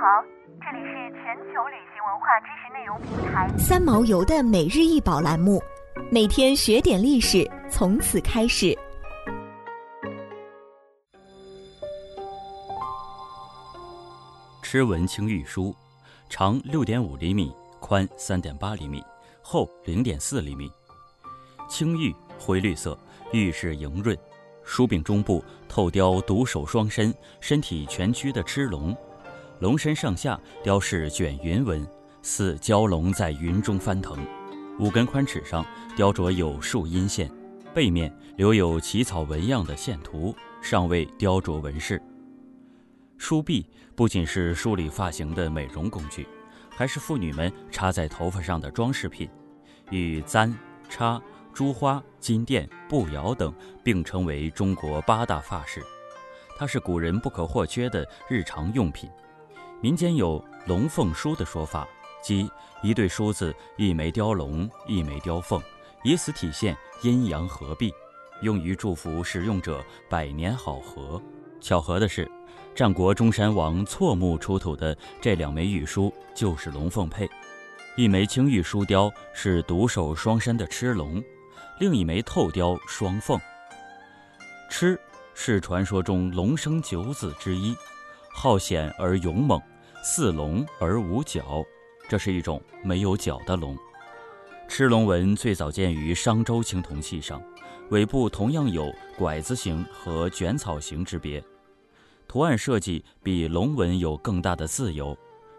好，这里是全球旅行文化知识内容平台三毛游的每日一宝栏目，每天学点历史，从此开始。螭纹青玉书，长六点五厘米，宽三点八厘米，厚零点四厘米。青玉灰绿色，玉是莹润。书柄中部透雕独首双身、身体蜷曲的螭龙，龙身上下雕饰卷云纹，似蛟龙在云中翻腾。五根宽齿上雕琢有树阴线，背面留有起草纹样的线图，尚未雕琢纹饰。梳篦不仅是梳理发型的美容工具，还是妇女们插在头发上的装饰品，与簪、插。珠花、金钿、步摇等并称为中国八大发饰，它是古人不可或缺的日常用品。民间有“龙凤梳”的说法，即一对梳子，一枚雕龙，一枚雕凤，以此体现阴阳合璧，用于祝福使用者百年好合。巧合的是，战国中山王错木出土的这两枚玉梳就是龙凤配，一枚青玉梳雕是独首双身的螭龙。另一枚透雕双凤，螭是传说中龙生九子之一，好险而勇猛，似龙而无角，这是一种没有角的龙。螭龙纹最早见于商周青铜器上，尾部同样有拐子形和卷草形之别，图案设计比龙纹有更大的自由，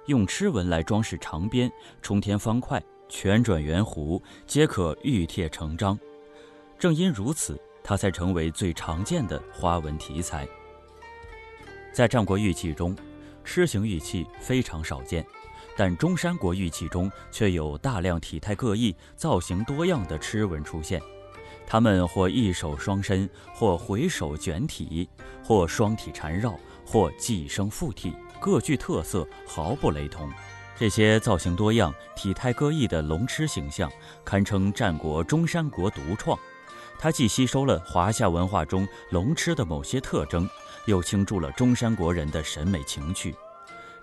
用螭纹来装饰长边、冲天方块、旋转圆弧，皆可玉贴成章。正因如此，它才成为最常见的花纹题材。在战国玉器中，螭形玉器非常少见，但中山国玉器中却有大量体态各异、造型多样的螭纹出现。它们或一手双身，或回首卷体，或双体缠绕，或寄生附体，各具特色，毫不雷同。这些造型多样、体态各异的龙螭形象，堪称战国中山国独创。它既吸收了华夏文化中龙螭的某些特征，又倾注了中山国人的审美情趣，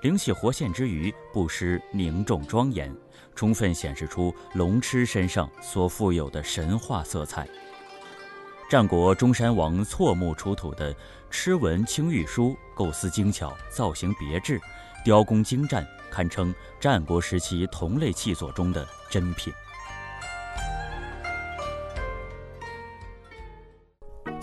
灵气活现之余，不失凝重庄严，充分显示出龙螭身上所富有的神话色彩。战国中山王错木出土的螭纹青玉书，构思精巧，造型别致，雕工精湛，堪称战国时期同类器作中的珍品。